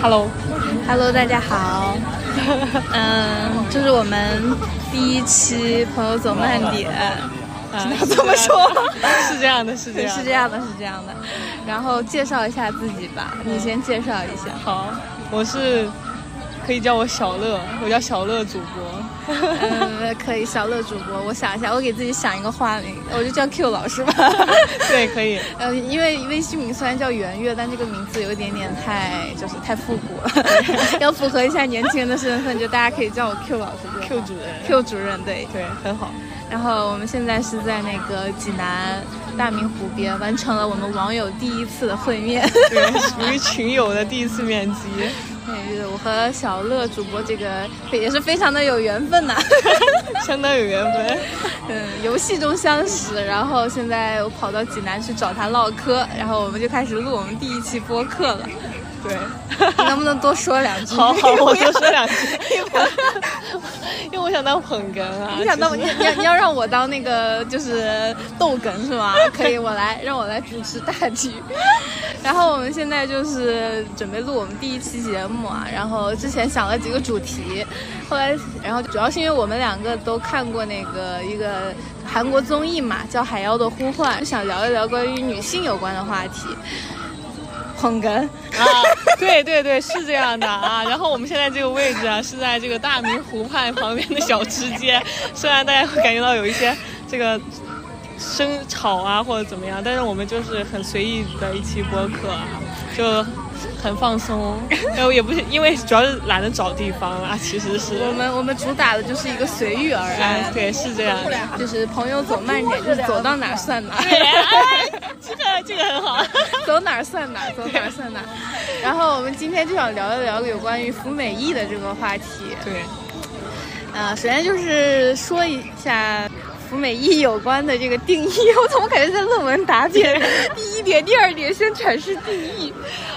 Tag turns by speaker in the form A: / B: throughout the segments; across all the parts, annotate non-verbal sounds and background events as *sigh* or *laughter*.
A: Hello，Hello，
B: 大家好。*laughs* 嗯，这是我们第一期朋友走慢点。*laughs*
A: 啊，
B: 这么说？
A: 是这样的，是这样，
B: 是这样的，是这样的。然后介绍一下自己吧，你先介绍一下。
A: 好，我是。可以叫我小乐，我叫小乐主
B: 播。嗯，可以，小乐主播。我想一下，我给自己想一个花名，我就叫 Q 老师吧。*laughs*
A: 对，可以。*laughs*
B: 呃，因为微信名虽然叫圆月，但这个名字有一点点太，就是太复古了，*laughs* 要符合一下年轻人的身份，就大家可以叫我 Q 老师。
A: Q 主任
B: ，Q 主任，对
A: 对，很好。
B: 然后我们现在是在那个济南大明湖边，完成了我们网友第一次的会面，
A: 对，属于群友的第一次面基。
B: 对，我和小乐主播这个也是非常的有缘分呐，*laughs*
A: 相当有缘分。*laughs*
B: 嗯，游戏中相识，然后现在我跑到济南去找他唠嗑，然后我们就开始录我们第一期播客了。
A: 对，
B: 你 *laughs* 能不能多说两句？
A: 好好，*laughs* 我多说两句。因为我想当捧哏啊，*laughs*
B: 你想当你你你要让我当那个就是逗哏是吗？可以，我来让我来主持大局。然后我们现在就是准备录我们第一期节目啊，然后之前想了几个主题，后来然后主要是因为我们两个都看过那个一个韩国综艺嘛，叫《海妖的呼唤》，就想聊一聊关于女性有关的话题。捧哏
A: 啊，对对对，是这样的啊。然后我们现在这个位置啊，是在这个大明湖畔旁边的小吃街，虽然大家会感觉到有一些这个。声吵啊，或者怎么样，但是我们就是很随意的一期播客，就很放松。*laughs* 然后也不是因为主要是懒得找地方啊，其实是
B: 我们我们主打的就是一个随遇而安。
A: 对，是这样，
B: 就是朋友走慢点，就是走到哪算哪。
A: 对，*laughs* 这个这个很好，
B: 走哪算哪，走哪算哪。然后我们今天就想聊一聊有关于服美役的这个话题。
A: 对，
B: 呃，首先就是说一下。服美役有关的这个定义，*laughs* 我怎么感觉在论文答辩？*laughs* 第一点，第二点，先阐释定义。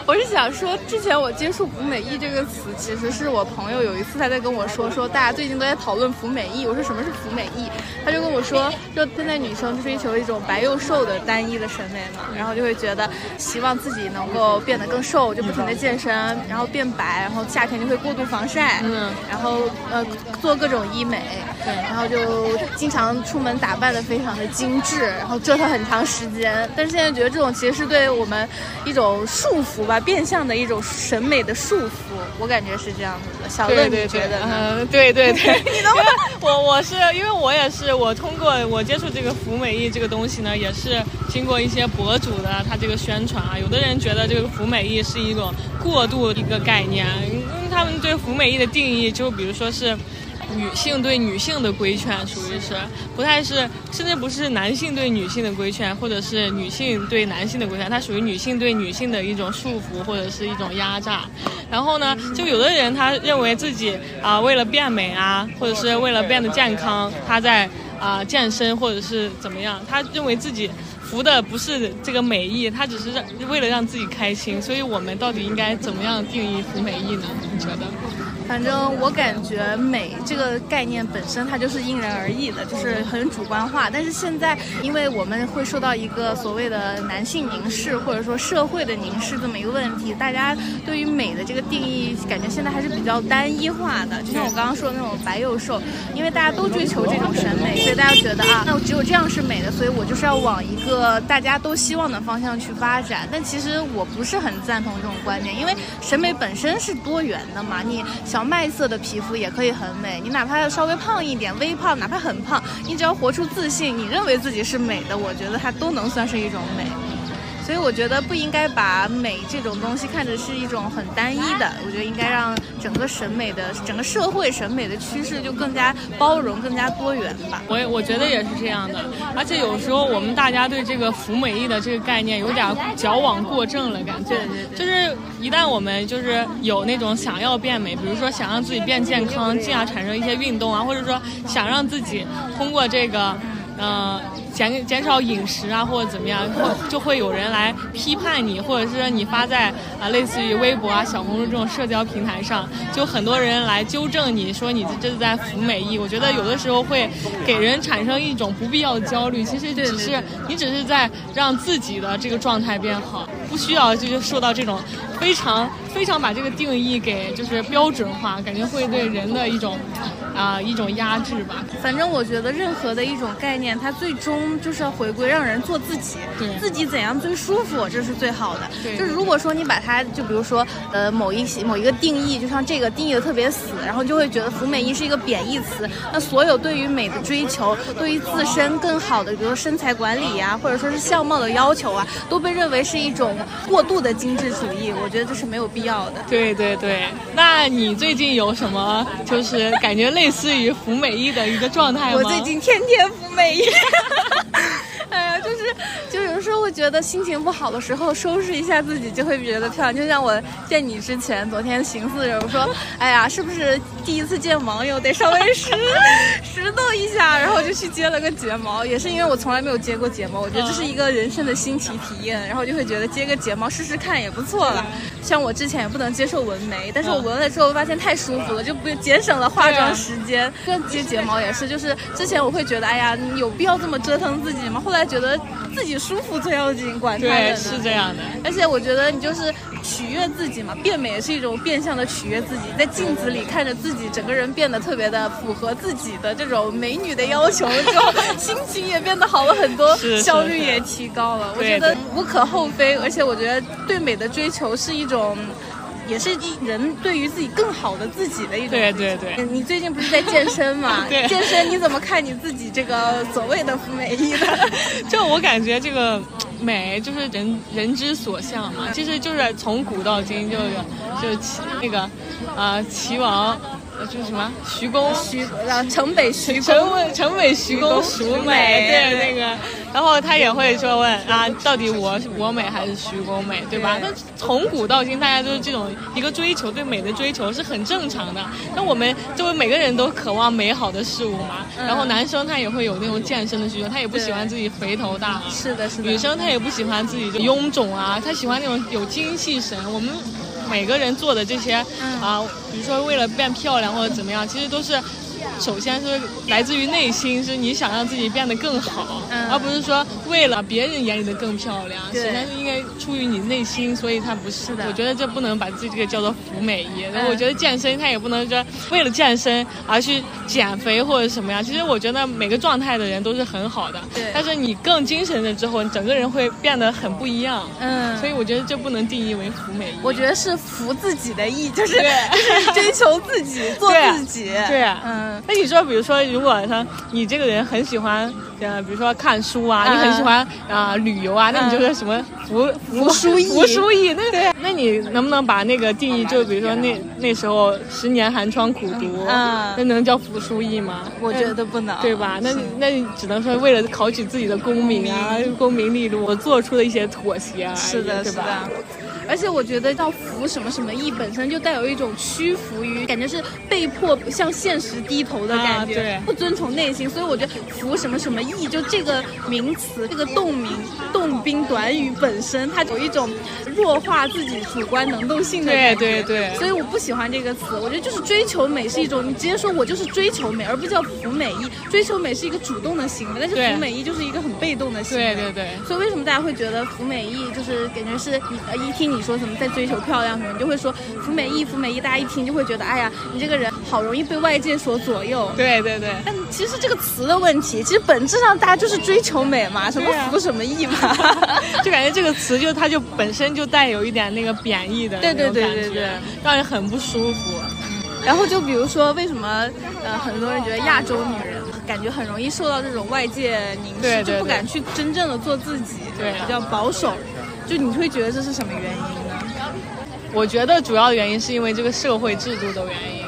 B: 我是想说，之前我接触“服美役”这个词，其实是我朋友有一次他在跟我说，说大家最近都在讨论“服美役”。我说什么是“服美役”？他就跟我说，就现在女生追求一种白又瘦的单一的审美嘛，然后就会觉得希望自己能够变得更瘦，就不停的健身，然后变白，然后夏天就会过度防晒，嗯，然后呃做各种医美，
A: 对，
B: 然后就经常出门打扮的非常的精致，然后折腾很长时间。但是现在觉得这种其实是对我们一种束缚吧。变相的一种审美的束缚，我感觉是这样子的。小乐，你觉得？
A: 嗯，对对对。*laughs*
B: 你能不能？
A: 我我是因为我也是我通过我接触这个服美役这个东西呢，也是经过一些博主的他这个宣传啊。有的人觉得这个服美役是一种过度的一个概念，因为他们对服美役的定义就比如说是。女性对女性的规劝属于是不太是，甚至不是男性对女性的规劝，或者是女性对男性的规劝，它属于女性对女性的一种束缚或者是一种压榨。然后呢，就有的人他认为自己啊为了变美啊，或者是为了变得健康，他在啊健身或者是怎么样，他认为自己服的不是这个美意，他只是让为了让自己开心。所以我们到底应该怎么样定义服美意呢？你觉得？
B: 反正我感觉美这个概念本身它就是因人而异的，就是很主观化。但是现在，因为我们会受到一个所谓的男性凝视，或者说社会的凝视这么一个问题，大家对于美的这个定义，感觉现在还是比较单一化的。就像我刚刚说的那种白又瘦，因为大家都追求这种审美，所以大家觉得啊，那我只有这样是美的，所以我就是要往一个大家都希望的方向去发展。但其实我不是很赞同这种观点，因为审美本身是多元的嘛，你。小麦色的皮肤也可以很美，你哪怕稍微胖一点，微胖，哪怕很胖，你只要活出自信，你认为自己是美的，我觉得它都能算是一种美。所以我觉得不应该把美这种东西看成是一种很单一的，我觉得应该让整个审美的整个社会审美的趋势就更加包容、更加多元吧。
A: 我我觉得也是这样的，而且有时候我们大家对这个服美役的这个概念有点矫枉过正了，感觉。
B: 对对对。
A: 就是一旦我们就是有那种想要变美，比如说想让自己变健康，进而产生一些运动啊，或者说想让自己通过这个。嗯，减减少饮食啊，或者怎么样，会就会有人来批判你，或者是你发在啊类似于微博啊、小红书这种社交平台上，就很多人来纠正你说你这是在服美役。我觉得有的时候会给人产生一种不必要的焦虑，其实只是你只是在让自己的这个状态变好，不需要就是受到这种非常非常把这个定义给就是标准化，感觉会对人的一种。啊，一种压制吧。
B: 反正我觉得任何的一种概念，它最终就是要回归让人做自己，
A: 对
B: 自己怎样最舒服，这是最好的。
A: 对，
B: 就是如果说你把它，就比如说呃某一些某一个定义，就像这个定义的特别死，然后就会觉得服美役是一个贬义词。那所有对于美的追求，对于自身更好的，比如说身材管理呀，或者说是相貌的要求啊，都被认为是一种 *laughs* 过度的精致主义。我觉得这是没有必要的。
A: 对对对，那你最近有什么就是感觉类？似于服美役的一个状态吗？
B: 我最近天天服美役。*laughs* *laughs* 就有时候会觉得心情不好的时候，收拾一下自己就会觉得漂亮。就像我见你之前，昨天寻思着，我说，哎呀，是不是第一次见网友得稍微拾 *laughs* 拾掇一下，然后就去接了个睫毛。也是因为我从来没有接过睫毛，我觉得这是一个人生的新奇体验，然后就会觉得接个睫毛试试看也不错了。像我之前也不能接受纹眉，但是我纹了之后发现太舒服了，就不节省了化妆时间。跟接睫毛也是，就是之前我会觉得，哎呀，有必要这么折腾自己吗？后来。觉得自己舒服最要紧，管他
A: 的。是这样的。
B: 而且我觉得你就是取悦自己嘛，变美也是一种变相的取悦自己，在镜子里看着自己整个人变得特别的符合自己的这种美女的要求，之后心情也变得好了很多，*laughs* 效率也提高了。我觉得无可厚非，而且我觉得对美的追求是一种。也是人对于自己更好的自己的一种。
A: 对对对。
B: 你最近不是在健身吗？*laughs*
A: 对。
B: 健身你怎么看你自己这个所谓的服美意呢？*laughs*
A: 就我感觉这个美就是人人之所向嘛，其实就是从古到今就有就齐那个啊齐王。就是什么徐公
B: 徐呃城北徐
A: 城北城北徐公孰美？对那个，然后他也会说问啊，到底我我美还是徐公美，对吧？那从古到今，大家都是这种一个追求，对美的追求是很正常的。那我们作为每个人都渴望美好的事物嘛。然后男生他也会有那种健身的需求，他也不喜欢自己肥头大耳。
B: 是的，是的。
A: 女生她也不喜欢自己臃肿啊，她喜欢那种有精气神。我们。每个人做的这些啊，比如说为了变漂亮或者怎么样，其实都是。首先是来自于内心，是你想让自己变得更好，而不是说为了别人眼里的更漂亮。首先是应该出于你内心，所以它不是的。我觉得这不能把自己这个叫做服美役。我觉得健身它也不能说为了健身而去减肥或者什么样。其实我觉得每个状态的人都是很好的。
B: 对。
A: 但是你更精神了之后，你整个人会变得很不一样。
B: 嗯。
A: 所以我觉得这不能定义为服美役。
B: 我觉得是服自己的意，就是 *laughs* 就是追求自己，做自己。
A: 对。嗯。*laughs* 那你说，比如说，如果说你这个人很喜欢，呃，比如说看书啊，你很喜欢啊旅游啊，那你就是什么服
B: 服书役？
A: 服书役？那对那你能不能把那个定义，就比如说那那时候十年寒窗苦读，那能叫服书役吗？
B: 我觉得不能，
A: 对吧？那那你只能说为了考取自己的功名啊，功名利禄，我做出的一些妥协啊，
B: 是的，
A: 是
B: 吧？而且我觉得到服什么什么役本身就带有一种屈服于，感觉是被迫向现实低头的感
A: 觉，
B: 不遵从内心。所以我觉得服什么什么役，就这个名词，这个动名动宾短语本身，它有一种弱化自己主观能动性的
A: 感觉。对对对。
B: 所以我不喜欢这个词。我觉得就是追求美是一种，你直接说我就是追求美，而不叫服美役。追求美是一个主动的行为，但是服美役就是一个很被动的行为。
A: 对对对。
B: 所以为什么大家会觉得服美役就是感觉是你呃一听。你说什么在追求漂亮什么，你就会说服美役，服美役，大家一听就会觉得，哎呀，你这个人好容易被外界所左右。
A: 对对对。
B: 但其实这个词的问题，其实本质上大家就是追求美嘛，什么服什么役嘛，*laughs*
A: 就感觉这个词就它就本身就带有一点那个贬义的
B: 对对对对对，
A: 让人很不舒服。
B: 然后就比如说，为什么呃很多人觉得亚洲女人感觉很容易受到这种外界凝视，就不敢去真正的做自己，
A: 对，
B: 比较保守。就你会觉得这是什么原因呢？
A: 我觉得主要原因是因为这个社会制度的原因。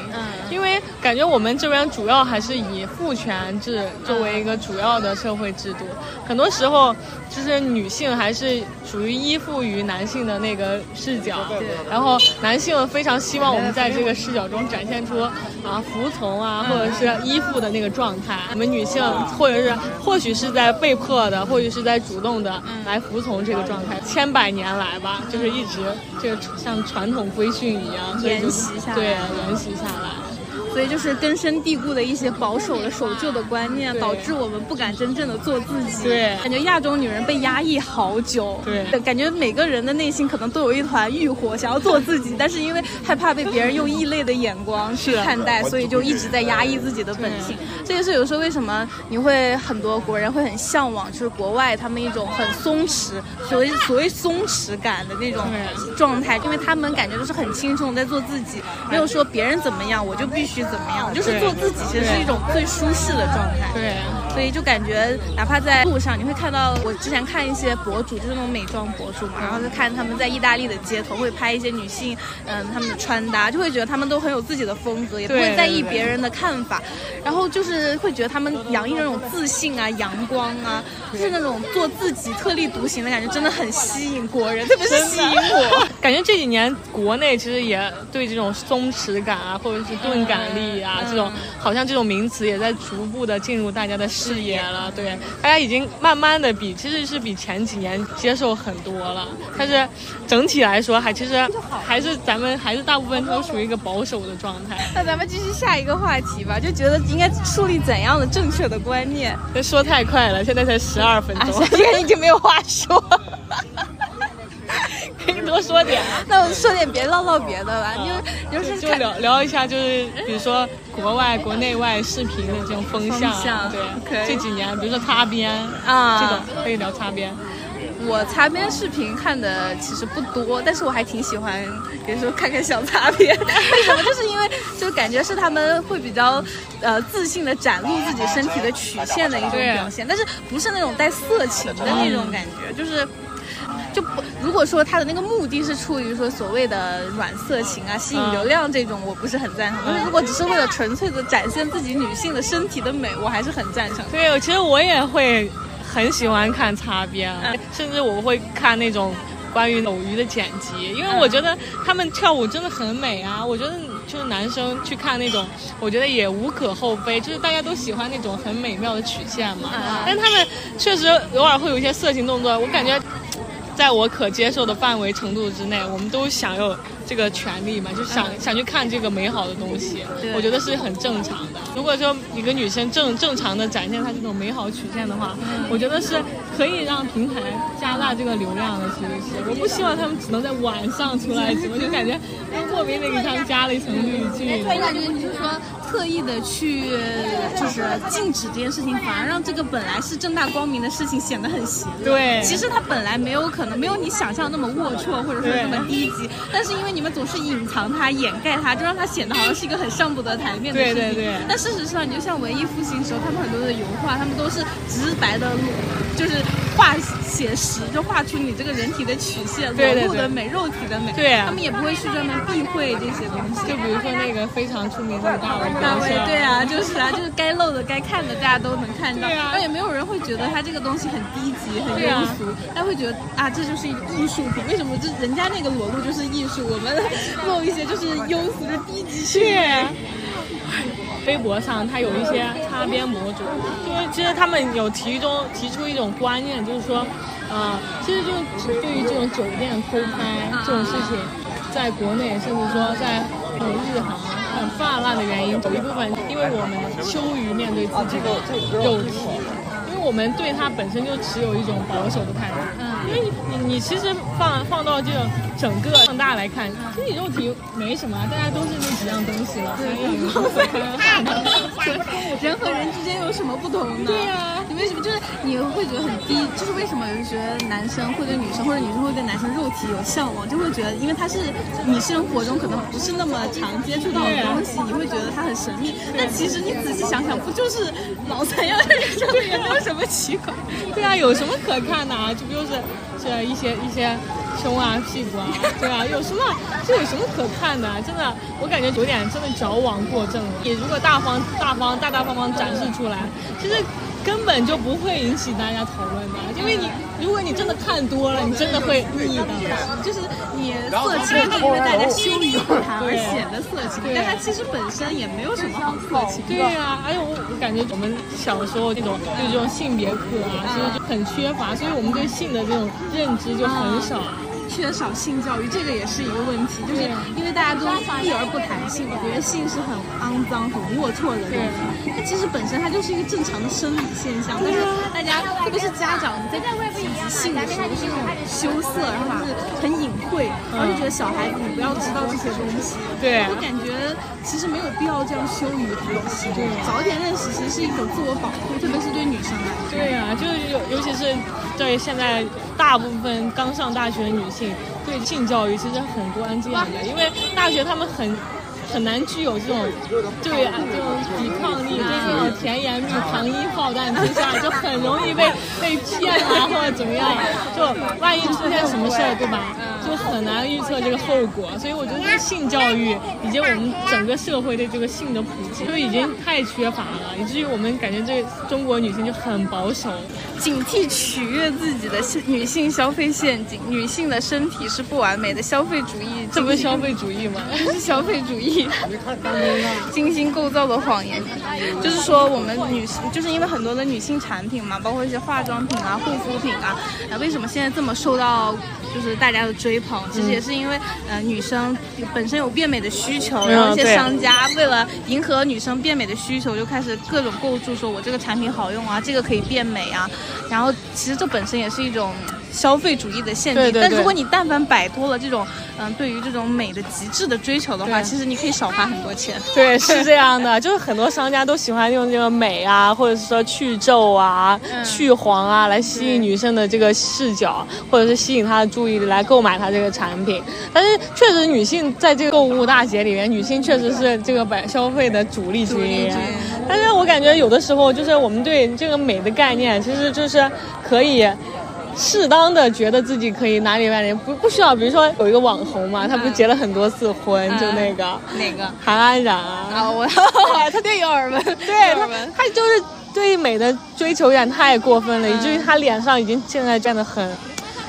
B: 嗯。
A: 因为感觉我们这边主要还是以父权制作为一个主要的社会制度，很多时候就是女性还是属于依附于男性的那个视角，然后男性非常希望我们在这个视角中展现出啊服从啊或者是依附的那个状态，我们女性或者是或许是在被迫的，或许是在主动的来服从这个状态，千百年来吧，就是一直这个像传统规训一样，所以就
B: 沿袭下来
A: 对沿袭下来。
B: 所以就是根深蒂固的一些保守的守旧的观念，导致我们不敢真正的做自己。
A: 对
B: 感觉亚洲女人被压抑好久。
A: 对
B: 感觉每个人的内心可能都有一团欲火，想要做自己，但是因为害怕被别人用异类的眼光去看待，所以就一直在压抑自己的本性。这也是有时候为什么你会很多国人会很向往，就是国外他们一种很松弛，所谓所谓松弛感的那种状态，因为他们感觉都是很轻松地在做自己，没有说别人怎么样我就必须怎么样，就是做自己，其实是一种最舒适的状态。
A: 对，
B: 所以就感觉，哪怕在路上，你会看到我之前看一些博主，就是那种美妆博主嘛，然后就看他们在意大利的街头会拍一些女性，嗯，她们的穿搭，就会觉得她们都很有自己的风格，也不会在意别人的看法，然后就是会觉得她们洋溢那种自信啊、阳光啊，就是那种做自己、特立独行的感觉，真的很吸引国人，*laughs* 特别是吸引我。
A: 感觉这几年国内其实也对这种松弛感啊，或者是钝感力啊，
B: 嗯
A: 这种好像这种名词也在逐步的进入大家的视野了。对，大家已经慢慢的比其实是比前几年接受很多了，但是整体来说还其实还是咱们还是大部分都属于一个保守的状态。
B: 那咱们继续下一个话题吧，就觉得应该树立怎样的正确的观念。
A: 这说太快了，现在才十二分
B: 啊，
A: 钟，
B: 现在已经没有话说。*laughs*
A: 可以多说点。
B: 那我说点别唠唠别的吧，因为就是
A: 就聊聊一下，就是比如说国外、国内外视频的这种风向，
B: 风向
A: 对，
B: 可以
A: 这几年，比如说擦边
B: 啊
A: 这种可以聊擦边。
B: 我擦边视频看的其实不多，但是我还挺喜欢，比如说看看小擦边。*laughs* 为什么？就是因为就感觉是他们会比较呃自信的展露自己身体的曲线的一种表现，但是不是那种带色情的那种感觉，就是。就不，如果说他的那个目的是出于说所谓的软色情啊、吸引流量这种，我不是很赞成。但是如果只是为了纯粹的展现自己女性的身体的美，我还是很赞成。
A: 对，其实我也会很喜欢看擦边，
B: 嗯
A: 甚至我会看那种关于偶遇的剪辑，因为我觉得他们跳舞真的很美啊。我觉得就是男生去看那种，我觉得也无可厚非，就是大家都喜欢那种很美妙的曲线嘛。
B: 嗯
A: 但他们确实偶尔会有一些色情动作，我感觉。在我可接受的范围程度之内，我们都享有这个权利嘛，就想、想去看这个美好的东西，我觉得是很正常的。如果说一个女生正正常的展现她这种美好曲线的话，我觉得是可以让平台加大这个流量的。其实是，我不希望他们只能在晚上出来直播，就感觉莫名的给他们加了一层滤镜。
B: 我感觉你是说特意的去就是禁止这件事情，反而让这个本来是正大光明的事情显得很邪恶。
A: 对
B: 其实它本来没有可能没有你想象那么龌龊，或者说
A: 对
B: 那么低级，但是因为你们总是隐藏它、掩盖它，就让它显得好像是一个很上不得台面的事情。
A: 对对对
B: 但事实上，你就像文艺复兴时候，他们很多的油画，他们都是直白的裸，就是画写实，就画出你这个人体的曲线、
A: 对对对
B: 裸露的美、肉体的美。
A: 对啊
B: 他们也不会去专门避讳这些东西。
A: 就比如说那个非常出名的大卫
B: 大卫，对啊，就是啊，就是该露的、该看的，大家都能看到。
A: 对啊
B: 而且没有人会觉得他这个东西很低级、很庸俗，他会觉得啊，这就是一个艺术品。为什么这人家那个裸露就是艺术，我们露一些就是庸俗的低级趣味？
A: 微博上，他有一些擦边博主，就是其实他们有提中提出一种观念，就是说，呃，其实就对于这种酒店偷拍这种事情，在国内甚至说在很日韩很泛滥的原因，有一部分因为我们羞于面对自己的肉体。因为我们对它本身就持有一种保守的态度，因为你你其实放放到这种整个放大来看，其实你肉体没什么啊，大家都是那几样东西了，三样东西。*laughs*
B: 人和人之间有什么不同呢？
A: 对呀
B: 你为什么就是你会觉得很低？就是为什么有觉得男生会对女生，或者女生会对男生肉体有向往，就会觉得，因为他是你生活中可能不是那么常接触到的东西，你会觉得它很神秘。但其实你仔细想想，不就是脑残样的人生，也没有什么奇怪。
A: 对啊，有什么可看的啊？这不就是是一些一些胸啊、屁股啊，对啊，有什么这有什么可看的？真的，我感觉有点真的矫枉过正了。你如果大方大方、大大方方展示出来，其实。根本就不会引起大家讨论的，因为你如果你真的看多了，你真的会腻的。
B: 就是你色情是因为大家羞于谈而显得色情，但它其实本身也没有什么好色情的。
A: 对呀，而且我我感觉我们小时候这种对这种性别课啊，其实就很缺乏，所以我们对性的这种认知就很少。
B: 缺少性教育，这个也是一个问题，就是因为大家都避而不谈性，觉得性是很肮脏、很龌龊的东西。它其实本身它就是一个正常的生理现象，但是大家特别是家长在提及性的时候是那种羞涩，然后就是很隐晦，然后就觉得小孩子你不要知道这些东西。
A: 对，
B: 我感觉其实没有必要这样羞于谈性，早点认识其实是一种自我保护，特别是对女生来说。
A: 对啊，就是尤尤其是对现在大部分刚上大学的女性。性对性教育其实很关键的，因为大学他们很很难具有这种对啊这种抵抗力，对这种甜言蜜糖衣炮弹之下，就很容易被被骗啊或者怎么样，就万一出现什么事儿，对吧？就很难预测这个后果，所以我觉得这个性教育以及我们整个社会对这个性的普及就已经太缺乏了，以至于我们感觉这中国女性就很保守，
B: 警惕取悦自己的女性消费陷阱。女性的身体是不完美的，消费主义
A: 这不是消费主义吗？
B: 这 *laughs* 是消费主义，*laughs* 精心构造的谎言。就是说我们女性，就是因为很多的女性产品嘛，包括一些化妆品啊、护肤品啊，那为什么现在这么受到就是大家的追？捧，其实也是因为，呃，女生本身有变美的需求，然后一些商家为了迎合女生变美的需求，就开始各种构筑，说我这个产品好用啊，这个可以变美啊，然后其实这本身也是一种。消费主义的陷阱，但如果你但凡摆脱了这种，嗯，对于这种美的极致的追求的话，其实你可以少花很多钱。
A: 对，是这样的，就是很多商家都喜欢用这个美啊，或者是说去皱啊、去黄啊，来吸引女生的这个视角，或者是吸引她的注意力来购买她这个产品。但是确实，女性在这个购物大节里面，女性确实是这个买消费的主力军。但是我感觉有的时候，就是我们对这个美的概念，其实就是可以。适当的觉得自己可以哪里哪里不不需要，比如说有一个网红嘛，他不是结了很多次婚，就那个。
B: 哪个？
A: 韩安然啊，
B: 我 *laughs* 他对有耳闻，*laughs*
A: 对他他就是对美的追求有点太过分了，以至于他脸上已经现在变得很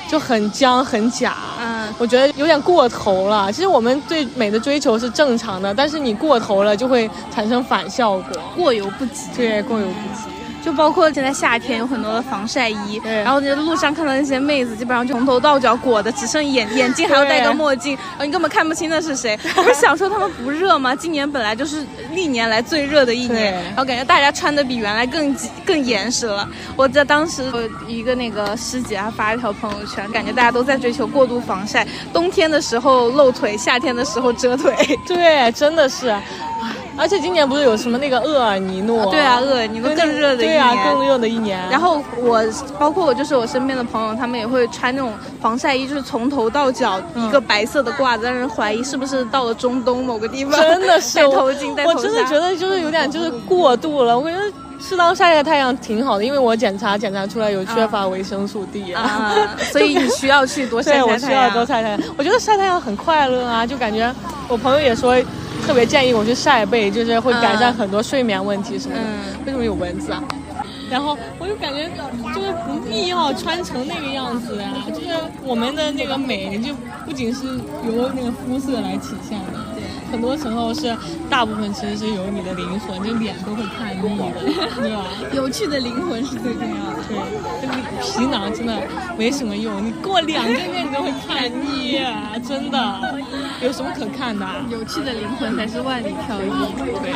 A: 就很僵很假，嗯，我觉得有点过头了。其实我们对美的追求是正常的，但是你过头了就会产生反效果，
B: 过犹不及，
A: 对，过犹不及。
B: 就包括现在夏天有很多的防晒衣，然后在路上看到那些妹子，基本上就从头到脚裹的，只剩眼眼镜还要戴个墨镜，然后你根本看不清那是谁。*laughs* 我是想说他们不热吗？今年本来就是历年来最热的一年，然后感觉大家穿的比原来更更严实了。我在当时我一个那个师姐还发一条朋友圈，感觉大家都在追求过度防晒，冬天的时候露腿，夏天的时候遮腿。
A: 对，真的是。而且今年不是有什么那个厄尔尼诺？
B: 对啊，厄尔尼诺更热的一年。对
A: 啊，更热的一年。
B: 然后我，包括我，就是我身边的朋友，他们也会穿那种防晒衣，就是从头到脚一个白色的褂子，让人怀疑是不是到了中东某个地方。
A: 真的是
B: 戴头巾，*laughs* 戴头
A: 我真的觉得就是有点就是过度了。我觉得适当晒晒太阳挺好的，因为我检查检查出来有缺乏维生素 D
B: 啊，所以你需要去多晒 *laughs* 晒太阳。
A: 我需要多晒太阳。我觉得晒太阳很快乐啊，就感觉我朋友也说。特别建议我去晒背，就是会改善很多睡眠问题什么的。为什么有蚊子啊？然后我就感觉就是不必要穿成那个样子呀，就是我们的那个美就不仅是由那个肤色来体现的。很多时候是，大部分其实是有你的灵魂，就脸都会叛逆的，对吧？
B: 有趣的灵魂是最重要的。
A: 对，这个皮囊真的没什么用，你过两个月你都会看腻，真的。有什么可看的？
B: 有趣的灵魂才是万里挑一。对，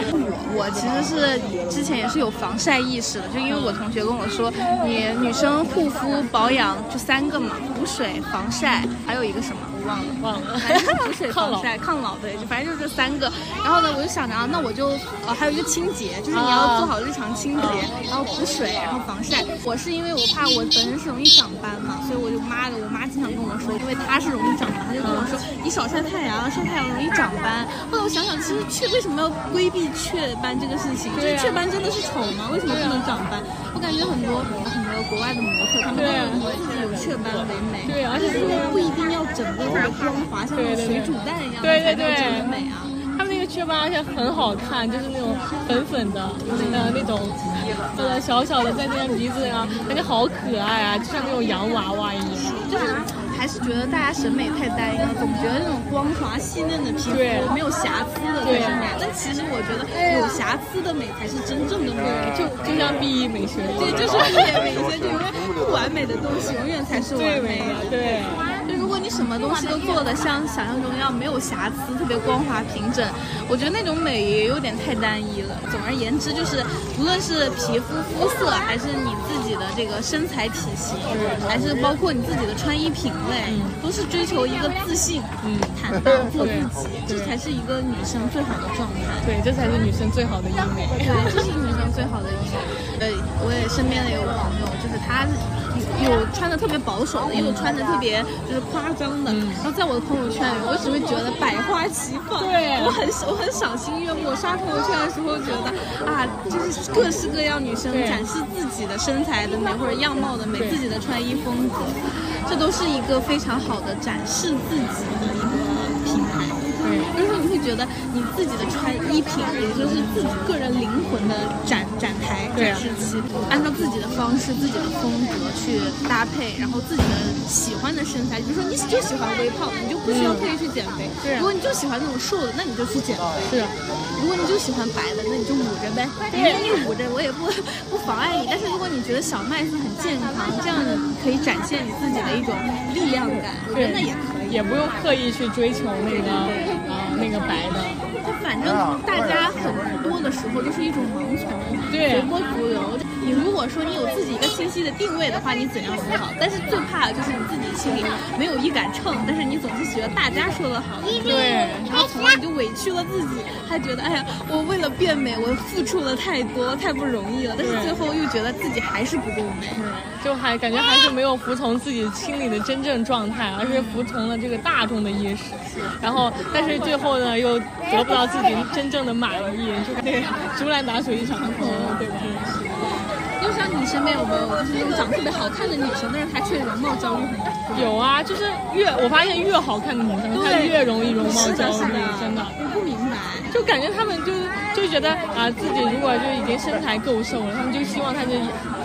B: 我其实是之前也是有防晒意识的，就因为我同学跟我说，你女生护肤保养就三个嘛，补水、防晒，还有一个什么？忘了忘了，反正补水、*laughs* 防晒、抗老对，就反正就是这三个。然后呢，我就想着啊，那我就呃还有一个清洁，就是你要做好日常清洁，然后补水，然后防晒。我是因为我怕我本身是容易长斑嘛，所以我就妈的，我妈经常跟我说，因为她是容易长斑，她就跟我说你少晒太阳，晒太阳容易长斑。后来我想想，其实雀为什么要规避雀斑这个事情？就是雀斑真的是丑吗？为什么不能长斑？我感觉很多很多国外的模特，他们都
A: 对。
B: 以自己有雀斑为美，
A: 对而且
B: 就是不一定要整个特别光滑，像水煮蛋一样对
A: 对对
B: 才叫真的
A: 对
B: 美啊。
A: 他们那个雀斑而且很好看，就是那种粉粉的，呃那种，呃小小的在那个鼻子上，感觉好可爱啊，就像那种洋娃娃一样。
B: 就是还是觉得大家审美太单一了，总觉得那种光滑细嫩的皮肤没有瑕疵的才
A: 对
B: 是美，但其实我觉得有瑕疵的美才是真正的美。
A: 就就像 B 一美学
B: 对，就是一点美学，就因为不完美的东西永远才是完美
A: 的，对。
B: 就如果你什么东西都做的像想象中一样没有瑕疵，特别光滑平整，我觉得那种美也有点太单一了。总而言之，就是无论是皮肤肤色，还是你的这个身材体型，还是包括你自己的穿衣品味，都是追求一个自信、
A: 嗯
B: 坦荡做自己，这才是一个女生最好的状态。
A: 对，这才是女生最好的医美。
B: 对，这是女生最好的医美。呃，我也身边的有朋友，就是他有有穿的特别保守的，也有穿的特别就是夸张的。然后在我的朋友圈里，我只会觉得百花齐放。
A: 对
B: 我很我很赏心悦目。我刷朋友圈的时候觉得啊，就是各式各样女生展示自己的身材的美或者样貌的美，自己的穿衣风格，这都是一个非常好的展示自己的一个平台。
A: 对
B: 有时候你会觉得你自己的穿衣品，也就是自己个人灵魂的展展台、
A: 对啊。
B: 展示期，按照自己的方式、自己的风格去搭配，然后自己的喜欢的身材，比如说你就喜欢微胖，你就不需要刻意去减肥；如果你就喜欢那种瘦的，那你就去减肥；
A: 是，
B: 如果你就喜欢白的，那你就捂着呗。因为你捂着，我也不 *laughs* 不妨碍你。但是如果你觉得小麦是很健康，这样可以展现你自己的一种力量感，我觉得那也可以。
A: 也不用刻意去追求那个啊、那个白的。
B: 就反正大家很多的时候就是一种盲从，
A: 对
B: 随波逐流。你如果说你有自己一个清晰的定位的话，你怎样都好。但是最怕的就是你自己心里没有一杆秤，但是你总是觉得大家说的好，
A: 对
B: 然后从而你就委屈了自己，还觉得哎呀，我为了变美，我付出了太多，太不容易了。但是最后又觉得自己还是不够美。
A: 就还感觉还是没有服从自己心里的真正状态，而是服从了这个大众的意识。然后，但是最后呢，又得不到自己真正的满意，就对，*laughs* 竹篮打水一场空，对吧？
B: 你身边有没有就是那种长得特别好看的女生，但是她却容貌焦虑很严重？
A: 有啊，就是越我发现越好看的女生，她越容易容貌，焦虑，，真的。
B: 我不明白。
A: 就感觉她们就就觉得啊，自己如果就已经身材够瘦了，她们就希望她的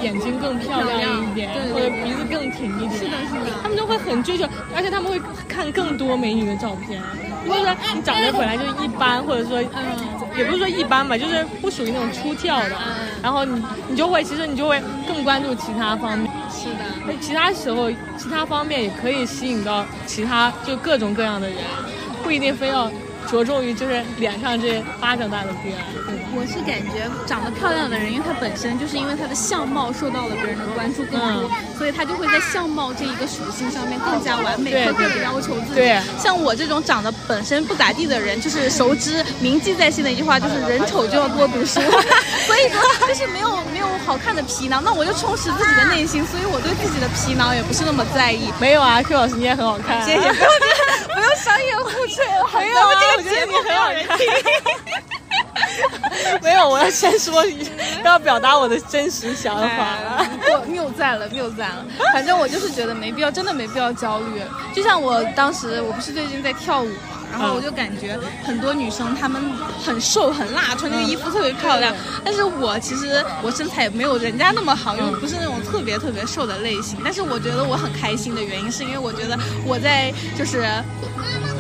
A: 眼睛更漂亮一点，或者鼻子更挺一点。
B: 是的是的
A: 她们就会很追求，而且她们会看更多美女的照片。就是说你长得本来就一般，或者说嗯，也不是说一般吧，就是不属于那种出跳的，然后你你就会其实你就会更关注其他方面。
B: 是的。
A: 那其他时候，其他方面也可以吸引到其他就各种各样的人，不一定非要着重于就是脸上这巴掌大的边，对？
B: 我是感觉长得漂亮的人，因为她本身就是因为她的相貌受到了别人的关注更多，所以她就会在相貌这一个属性上面更加完美，
A: 对
B: 更加
A: 对对
B: 要求自己。
A: 对
B: 像我这种长得本身不咋地的人，就是熟知铭记在心的一句话，就是人丑就要多读书。*laughs* 所以说，就是没有没有好看的皮囊，那我就充实自己的内心，所以我对自己的皮囊也不是那么在意。
A: 没有啊，Q 老师你也很好看、啊，
B: 谢谢，不用不用商业互吹了，*laughs*
A: 没有啊
B: 咱们这个
A: 我觉得你
B: 节目
A: 很好
B: 听。*laughs*
A: 没有，我要先说，要表达我的真实想法。
B: 了我谬赞了，谬赞了。反正我就是觉得没必要，真的没必要焦虑。就像我当时，我不是最近在跳舞嘛，然后我就感觉很多女生她们很瘦很辣，穿那个衣服特别漂亮。但是我其实我身材也没有人家那么好，因为不是那种特别特别瘦的类型。但是我觉得我很开心的原因，是因为我觉得我在就是。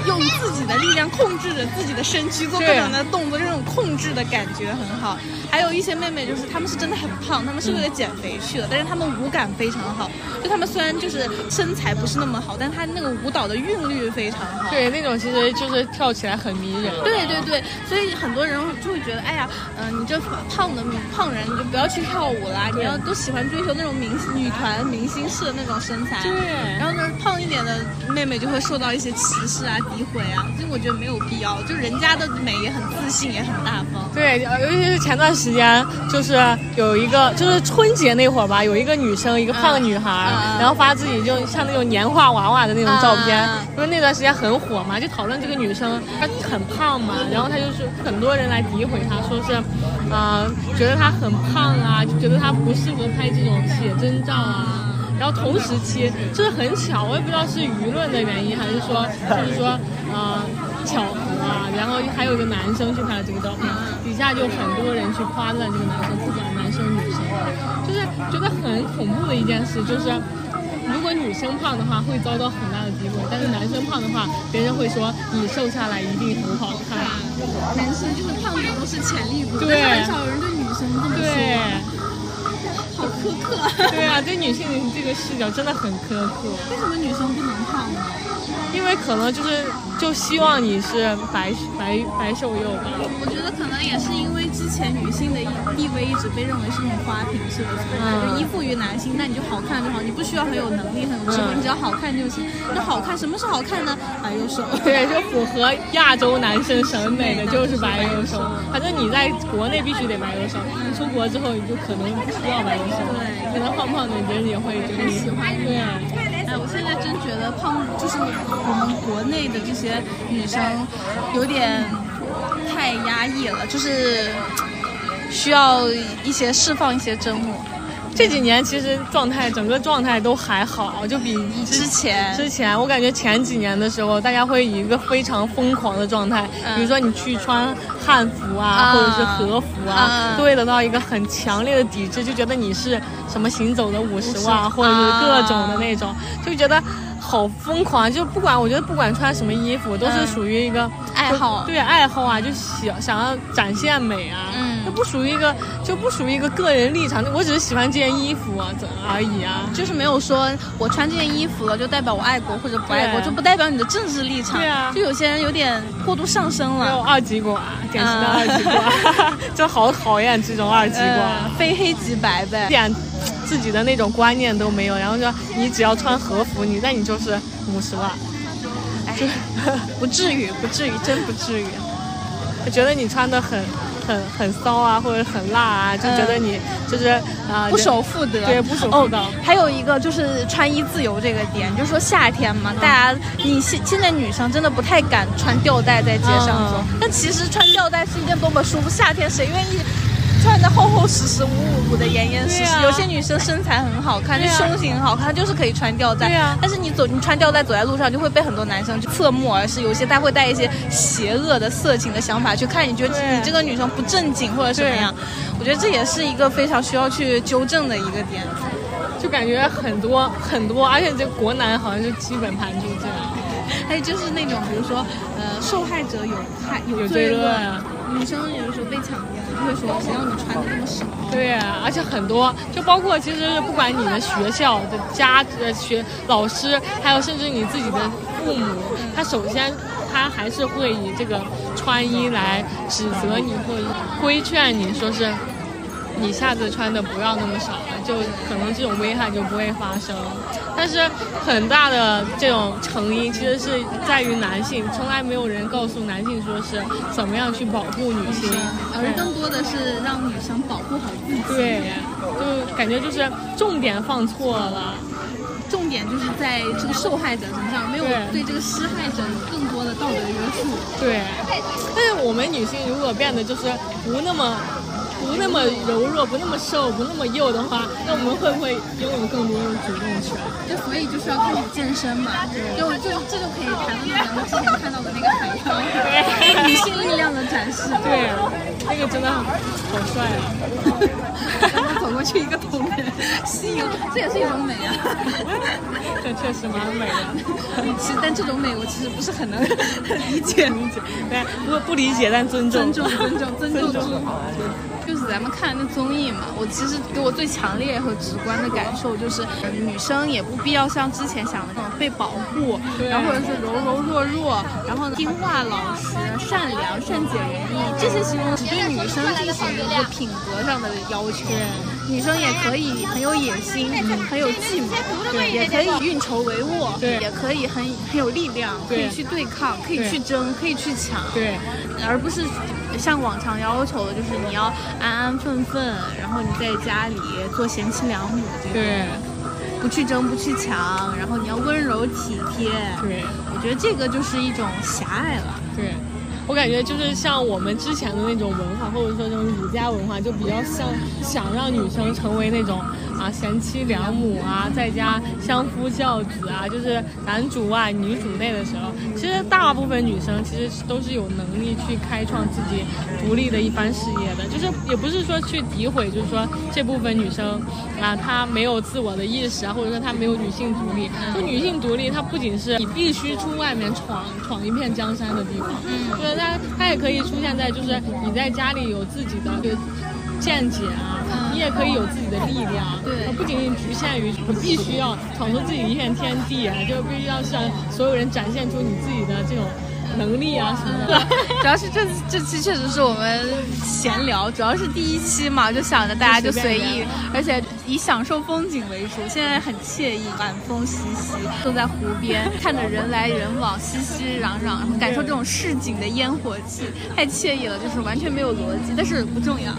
B: 用自己的力量控制着自己的身躯做各种的动作，这种控制的感觉很好。还有一些妹妹就是她们是真的很胖，她们是为了减肥去的，但是她们舞感非常好。就她们虽然就是身材不是那么好，但她那个舞蹈的韵律非常好。
A: 对，那种其实就是跳起来很迷人。
B: 对对对，所以很多人就会觉得，哎呀，嗯、你这胖的胖人，你就不要去跳舞啦，你要都喜欢追求那种明女团明星式的那种身材。
A: 对
B: 然后呢，胖一点的妹妹就会受到一些歧视啊、诋毁啊，就我觉得没有必要，就人家的美也很自信，也很大方。
A: 对，尤其是前段时间，就是有一个，就是春节那会儿吧，有一个女生，一个胖女孩，然后发自己就像那种年画娃娃的那种照片，因为那段时间很火嘛，就讨论这个女生她很胖嘛，*laughs* 然后她就是很多人来诋毁她，说是，啊，觉得她很胖啊，就觉得她不适合拍这种写真照啊。然后同时期就是很巧，我也不知道是舆论的原因，还是说就是说，呃，巧合啊。然后还有一个男生去拍了这个照片，底下就很多人去夸赞这个男生，不管男生女生，就是觉得很恐怖的一件事，就是如果女生胖的话会遭到很大的诋毁，但是男生胖的话，别人会说你瘦下来一定很好看。
B: 男生就是胖子都是潜力股，
A: 对，
B: 很少有人对女生这么说。
A: 对。
B: 好苛刻，
A: 对啊，对女性的这个视角真的很苛刻。
B: 为什么女生不能胖呢？
A: 因为可能就是就希望你是白白白瘦幼吧。
B: 我觉得可能也是因为之前女性的地位一直被认为是那种花瓶式的存在，就依附于男性，那你就好看就好，你不需要很有能力、很有智慧，你只要好看就行。那好看，什么是好看呢？白又瘦。
A: 对，就符合亚洲男生审美的就是白又瘦。反正你在国内必须得白又瘦，你出国之后你就可能不需要白又瘦。
B: 对，
A: 可能胖胖的别人也会觉得
B: 喜欢。
A: 对。
B: 哎，我现在真觉得胖就是我们国内的这些女生有点太压抑了，就是需要一些释放一些真我。
A: 这几年其实状态整个状态都还好，就比
B: 之前
A: 之前我感觉前几年的时候，大家会以一个非常疯狂的状态，比如说你去穿汉服啊，或者是和服啊，都会得到一个很强烈的抵制，就觉得你是什么行走的五十万，或者是各种的那种，就觉得。好疯狂，就不管我觉得不管穿什么衣服，都是属于一个
B: 爱好，
A: 对爱好啊，就想想要展现美啊，嗯，就不属于一个就不属于一个个人立场，我只是喜欢这件衣服啊，而已啊，
B: 就是没有说我穿这件衣服了就代表我爱国或者不爱国，就不代表你的政治立场，
A: 对啊，
B: 就有些人有点过度上升了，
A: 有二极管，典型的二极管，*laughs* 就好讨厌这种二极管，*laughs*
B: 非黑即白呗。
A: 自己的那种观念都没有，然后说你只要穿和服，你那你就是五十万，
B: 哎，不至于，不至于，真不至于。
A: 觉得你穿的很很很骚啊，或者很辣啊，就觉得你就是啊
B: 不守妇德，
A: 对，不守妇道。
B: 还有一个就是穿衣自由这个点，就是说夏天嘛，大家你现现在女生真的不太敢穿吊带在街上走，但其实穿吊带是一件多么舒服，夏天谁愿意？穿的厚厚实实、鼓鼓鼓的、严严实实，有些女生身材很好看，那胸型很好看，就是可以穿吊带。
A: 对啊。
B: 但是你走，你穿吊带走在路上，就会被很多男生就侧目而视。有些他会带一些邪恶的、色情的想法去看，你觉得你这个女生不正经或者什么样？我觉得这也是一个非常需要去纠正的一个点。
A: 就感觉很多很多，而且这国男好像就基本盘就这样。
B: 还有就是那种，比如说，呃，受害者有害有罪论，女生有的时候被强奸。会说谁让你穿的那么少？对，
A: 而且很多，就包括其实不管你的学校的家呃学老师，还有甚至你自己的父母，他首先他还是会以这个穿衣来指责你或者规劝你，说是。你下次穿的不要那么少了，就可能这种危害就不会发生。但是很大的这种成因其实是在于男性，从来没有人告诉男性说是怎么样去保护女性，
B: 而更多的是让女生保护好自己。
A: 对，就感觉就是重点放错了，
B: 重点就是在这个受害者身上，没有对这个施害者有更多的道德约束。
A: 对，但是我们女性如果变得就是不那么。不那么柔弱，不那么瘦，不那么幼的话，那我们会不会拥有更多的主动权？
B: 就所以就是要开始健身嘛，就就这就可以谈论到咱们之前看到的那个海涛，*laughs* 女性力量的展示。
A: 对，那个真的好帅啊！*laughs* *laughs*
B: 走过去一个头脸，吸引，这也是一种美啊。*laughs*
A: 这确实蛮美的。*laughs*
B: 其实，但这种美我其实不是很能 *laughs* 理解，
A: 理解。对，不不理解，但尊重，
B: 尊重，尊重，尊重。就是咱们看那综艺嘛，我其实给我最强烈和直观的感受就是，女生也不必要像之前想的那种被保护，然后或者是柔柔弱弱，然后听话老实、善良、善解人意这些形容只对女生进行一个品格上的要求。女生也可以很有野心，很有计谋，
A: 对，
B: 也可以运筹帷幄，
A: 对，
B: 也可以很很有力量，可以去对抗，可以去争，可以去抢，
A: 对，
B: 而不是像往常要求的，就是你要安安分分，然后你在家里做贤妻良母这种，
A: 对，
B: 不去争，不去抢，然后你要温柔体贴，
A: 对，
B: 我觉得这个就是一种狭隘了，
A: 对。我感觉就是像我们之前的那种文化，或者说这种儒家文化，就比较像想让女生成为那种啊贤妻良母啊，在家相夫教子啊，就是男主外女主内的时候，其实大部分女生其实都是有能力去开创自己独立的一番事业的。就是也不是说去诋毁，就是说这部分女生啊，她没有自我的意识啊，或者说她没有女性独立。就女性独立，她不仅是你必须出外面闯闯一片江山的地方，嗯。它它也可以出现在，就是你在家里有自己的个见解啊，你也可以有自己的力量，
B: 对，
A: 不仅仅局限于必须要闯出自己一片天地啊，就必须要向所有人展现出你自己的这种。能力啊什么的，
B: 主要是这这期确实是我们闲聊，主要是第一期嘛，就想着大家就随意，而且以享受风景为主。现在很惬意，晚风习习，坐在湖边，看着人来人往，熙熙攘攘，然后感受这种市井的烟火气，太惬意了。就是完全没有逻辑，但是不重要，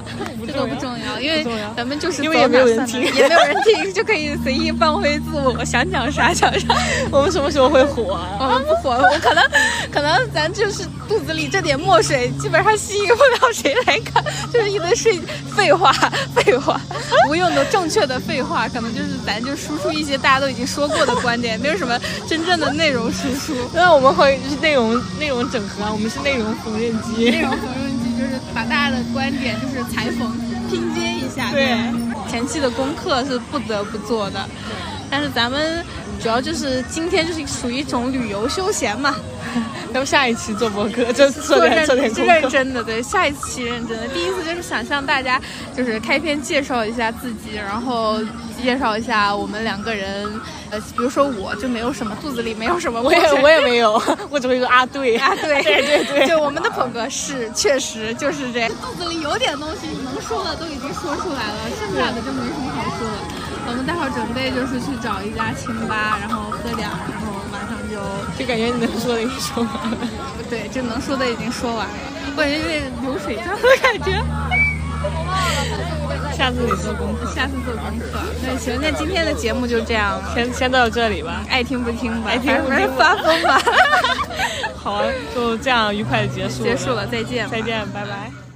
B: 这个不重要，因为咱们就是
A: 因为也没有人听，
B: 也没有人听，就可以随意放飞自我，想讲啥讲啥。*laughs*
A: 我们什么时候会火？
B: 我们不火，我可能可能。咱就是肚子里这点墨水，基本上吸引不了谁来看，就是一堆废废话，废话，无用的正确的废话，可能就是咱就输出一些大家都已经说过的观点，没有什么真正的内容输出。
A: 那我们会就是内容内容整合，我们是内容缝纫机。
B: 内容缝纫机就是把大家的观点就是裁缝拼接一下。
A: 对，
B: 前期的功课是不得不做的。但是咱们主要就是今天就是属于一种旅游休闲嘛。*laughs*
A: 那么下一期做博客就做点做点
B: 认真的，对，下一期认真的。第一次就是想向大家就是开篇介绍一下自己，然后介绍一下我们两个人。呃，比如说我就没有什么肚子里没有什么，
A: 我也我也没有，*laughs* 我只会说啊对
B: 啊对 *laughs*
A: 对对对，
B: 就我们的捧哥是确实就是这样，肚子里有点东西能说的都已经说出来了，剩下的就没什么。我们待会儿准备就是去找一家清吧，然后喝点，然后马上就
A: 就感觉你能说的已经说完了，*laughs*
B: 不对，就能说的已经说完了，我感觉有点流水账的感觉。*laughs*
A: 下次你做功课，
B: 下次做功课。那行，那今天的节目就这样，
A: 先先到这里吧。
B: 爱听不听吧，
A: 爱听不听
B: 发疯吧。*laughs*
A: 好，就这样愉快的结束，
B: 结束了，再见，
A: 再见，拜拜。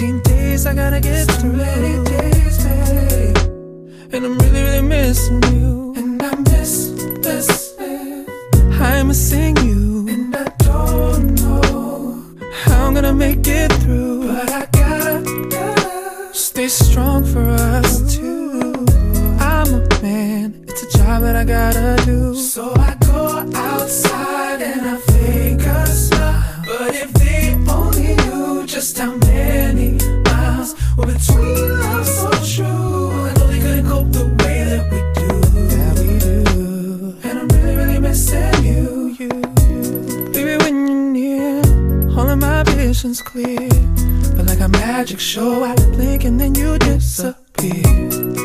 C: 18 days, I gotta get so through many days, babe. And I'm really, really missing you. And I miss this. I'm missing you. And I don't know how I'm gonna make it through. But I gotta, gotta stay strong for us two. I'm a man, it's a job that I gotta do. So I magic show. I blink and then you disappear.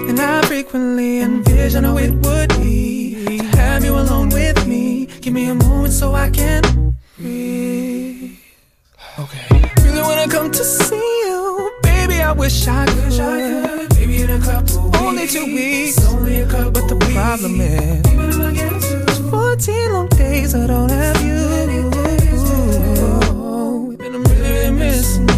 C: And I frequently envision how it would be to have you alone with me. Give me a moment so I can breathe. Okay. Really wanna come to see you, baby. I wish I could. Wish I could. Maybe in a couple weeks. Only two weeks. It's only a couple But the weeks. problem is, 14 long days I don't have you. Oh, and I'm really, really missing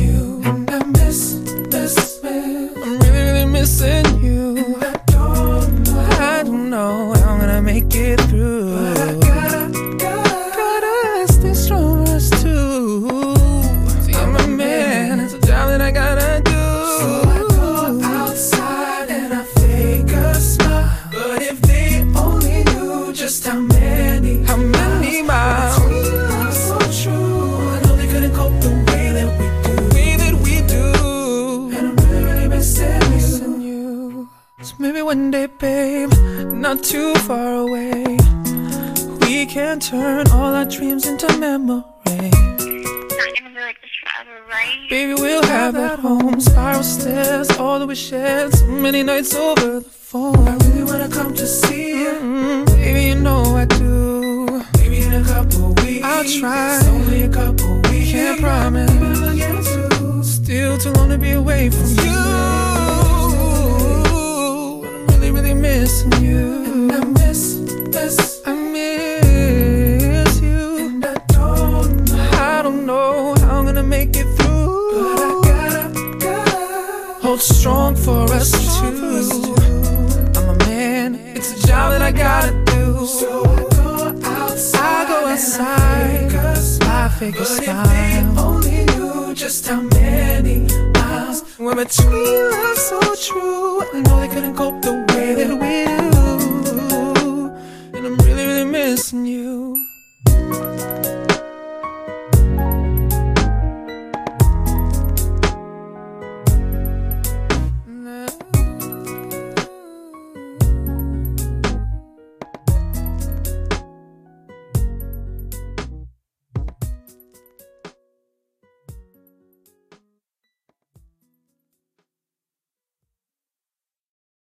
C: into memories.
D: not gonna be like this forever, right?
C: Baby, we'll have that home. Spiral stairs, all that we shared. So many nights over the phone. I really wanna come to see you. mm Baby, you know I do. Maybe in a couple weeks. I'll try. It's only a couple weeks. Can't promise. But I'll get to. Still too long to be away from you. And I'm really, really missing you. I fake a smile. only knew just how many miles were between us so true. I know they couldn't cope the